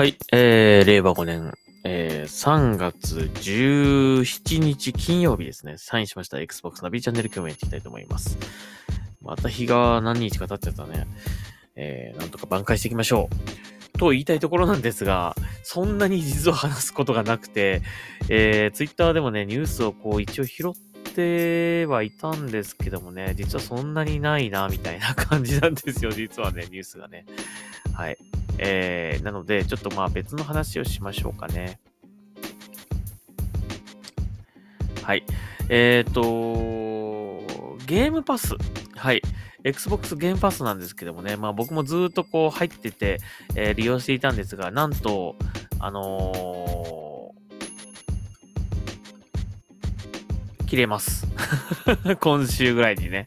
はい、えー、令和5年、えー、3月17日金曜日ですね。サインしました Xbox ナビチャンネル今日もやっていきたいと思います。また日が何日か経っちゃったね。えー、なんとか挽回していきましょう。と言いたいところなんですが、そんなに実は話すことがなくて、えー、Twitter でもね、ニュースをこう一応拾ってはいたんですけどもね、実はそんなにないな、みたいな感じなんですよ、実はね、ニュースがね。はい。えー、なので、ちょっとまあ別の話をしましょうかね。はい。えっ、ー、と、ゲームパス。はい。Xbox ゲームパスなんですけどもね、まあ僕もずっとこう入ってて、えー、利用していたんですが、なんと、あのー、切れます。今週ぐらいにね、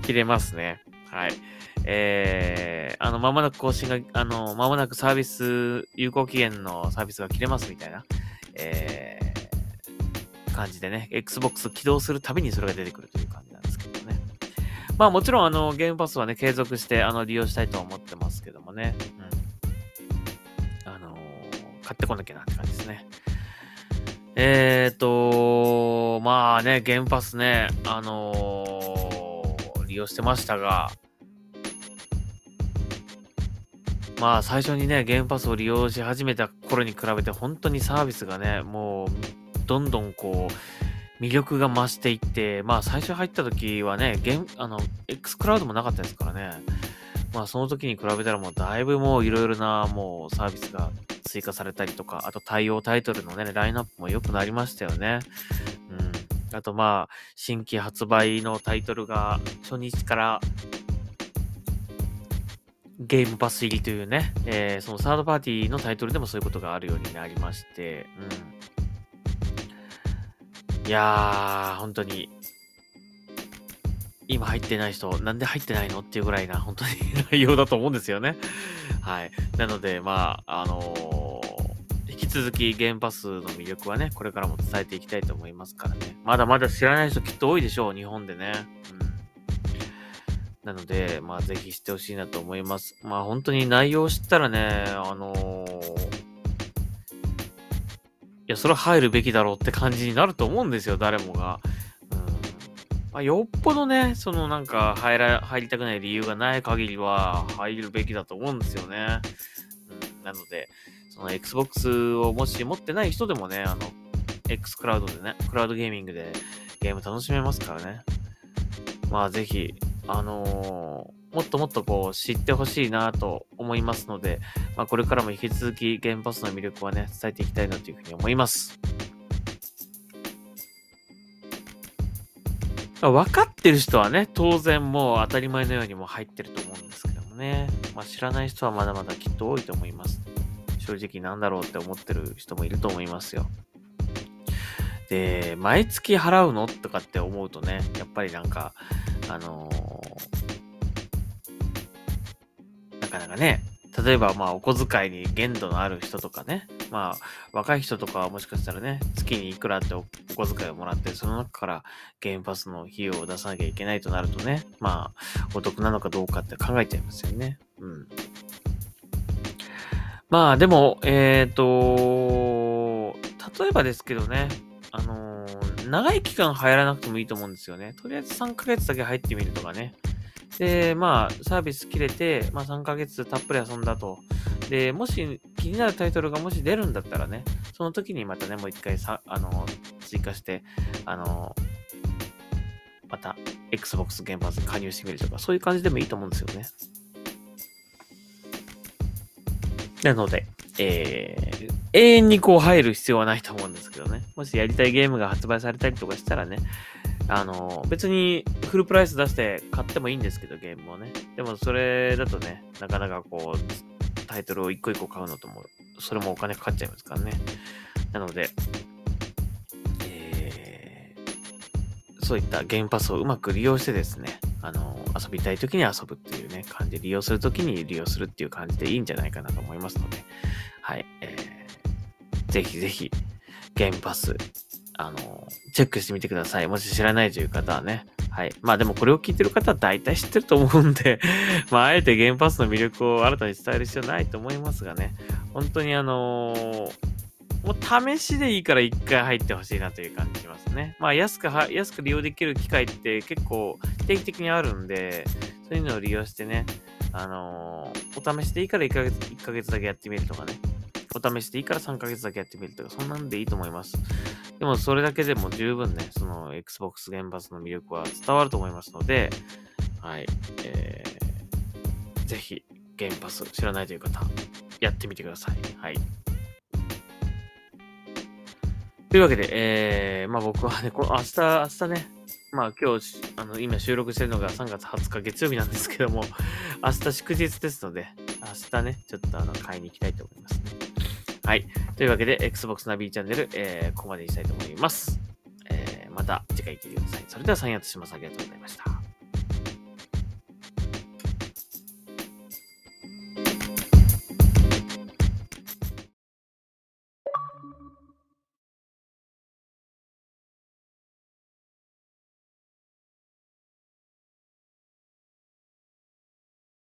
切れますね。はい。えー、あの、まもなく更新が、あの、まもなくサービス、有効期限のサービスが切れますみたいな、えー、感じでね、Xbox 起動するたびにそれが出てくるという感じなんですけどね。まあもちろん、あの、ゲームパスはね、継続して、あの、利用したいと思ってますけどもね。うん。あのー、買ってこなきゃなって感じですね。えーと、まあね、ゲームパスね、あのー、利用してましたが、まあ最初にね、ゲームパスを利用し始めた頃に比べて本当にサービスがね、もうどんどんこう魅力が増していって、まあ最初入った時はね、ゲーム、あの、X クラウドもなかったですからね。まあその時に比べたらもうだいぶもういろいろなもうサービスが追加されたりとか、あと対応タイトルのね、ラインナップも良くなりましたよね。うん。あとまあ、新規発売のタイトルが初日からゲームパス入りというね、えー、そのサードパーティーのタイトルでもそういうことがあるようになりまして、うん。いやー、本当に、今入ってない人、なんで入ってないのっていうぐらいな、本当に 内容だと思うんですよね。はい。なので、まあ、あのー、引き続きゲームパスの魅力はね、これからも伝えていきたいと思いますからね。まだまだ知らない人きっと多いでしょう、日本でね。うんなので、まあ、ぜひ知ってほしいなと思います。まあ、本当に内容を知ったらね、あのー、いや、それは入るべきだろうって感じになると思うんですよ、誰もが。うん。まあ、よっぽどね、そのなんか入ら、入りたくない理由がない限りは入るべきだと思うんですよね。うん。なので、その Xbox をもし持ってない人でもね、あの、X クラウドでね、クラウドゲーミングでゲーム楽しめますからね。まあ、ぜひ、あのー、もっともっとこう知ってほしいなと思いますので、まあ、これからも引き続きゲームパスの魅力はね、伝えていきたいなというふうに思います。分かってる人はね、当然もう当たり前のようにも入ってると思うんですけどもね、まあ、知らない人はまだまだきっと多いと思います。正直なんだろうって思ってる人もいると思いますよ。で、毎月払うの？とかって思うとね、やっぱりなんか、あのー、なかなかね、例えばまあお小遣いに限度のある人とかね、まあ若い人とかはもしかしたらね、月にいくらってお小遣いをもらって、その中からゲームパスの費用を出さなきゃいけないとなるとね、まあお得なのかどうかって考えちゃいますよね。うん。まあでも、えっ、ー、と、例えばですけどね、あの、長い期間入らなくてもいいと思うんですよね。とりあえず3ヶ月だけ入ってみるとかね。で、まあ、サービス切れて、まあ3ヶ月たっぷり遊んだと。で、もし気になるタイトルがもし出るんだったらね、その時にまたね、もう一回さ、あの、追加して、あの、また Xbox 原発に加入してみるとか、そういう感じでもいいと思うんですよね。なので、えー、永遠にこう入る必要はないと思うんですけどね。もしやりたいゲームが発売されたりとかしたらね、あの、別にフルプライス出して買ってもいいんですけど、ゲームをね。でもそれだとね、なかなかこう、タイトルを一個一個買うのとも、それもお金かかっちゃいますからね。なので、え、そういったゲームパスをうまく利用してですね、あの、遊びたい時に遊ぶっていうね、感じで利用する時に利用するっていう感じでいいんじゃないかなと思いますので、はい、えー、ぜひぜひ、ゲームパス、あの、チェックしてみてください。もし知らないという方はね、はい。まあでもこれを聞いてる方は大体知ってると思うんで まああえてゲームパスの魅力を新たに伝える必要ないと思いますがね、本当にあのーもう試しでいいから一回入ってほしいなという感じしますね。まあ安くは、安く利用できる機会って結構定期的にあるんで、そういうのを利用してね、あのー、お試しでいいから1ヶ月、1ヶ月だけやってみるとかね。お試しでいいから3ヶ月だけやってみるとか、そんなんでいいと思います。でもそれだけでも十分ね、その Xbox 原発の魅力は伝わると思いますので、はい。えー、ぜひ、ゲームパス知らないという方、やってみてください。はい。というわけで、えー、まあ僕はね、この明日、明日ね、まあ今日、あの、今収録してるのが3月20日月曜日なんですけども、明日祝日ですので、明日ね、ちょっとあの、買いに行きたいと思いますね。はい。というわけで、Xbox ナビチャンネル、えー、ここまでにしたいと思います。えー、また次回聞いてください。それでは、サインアウトします。ありがとうございました。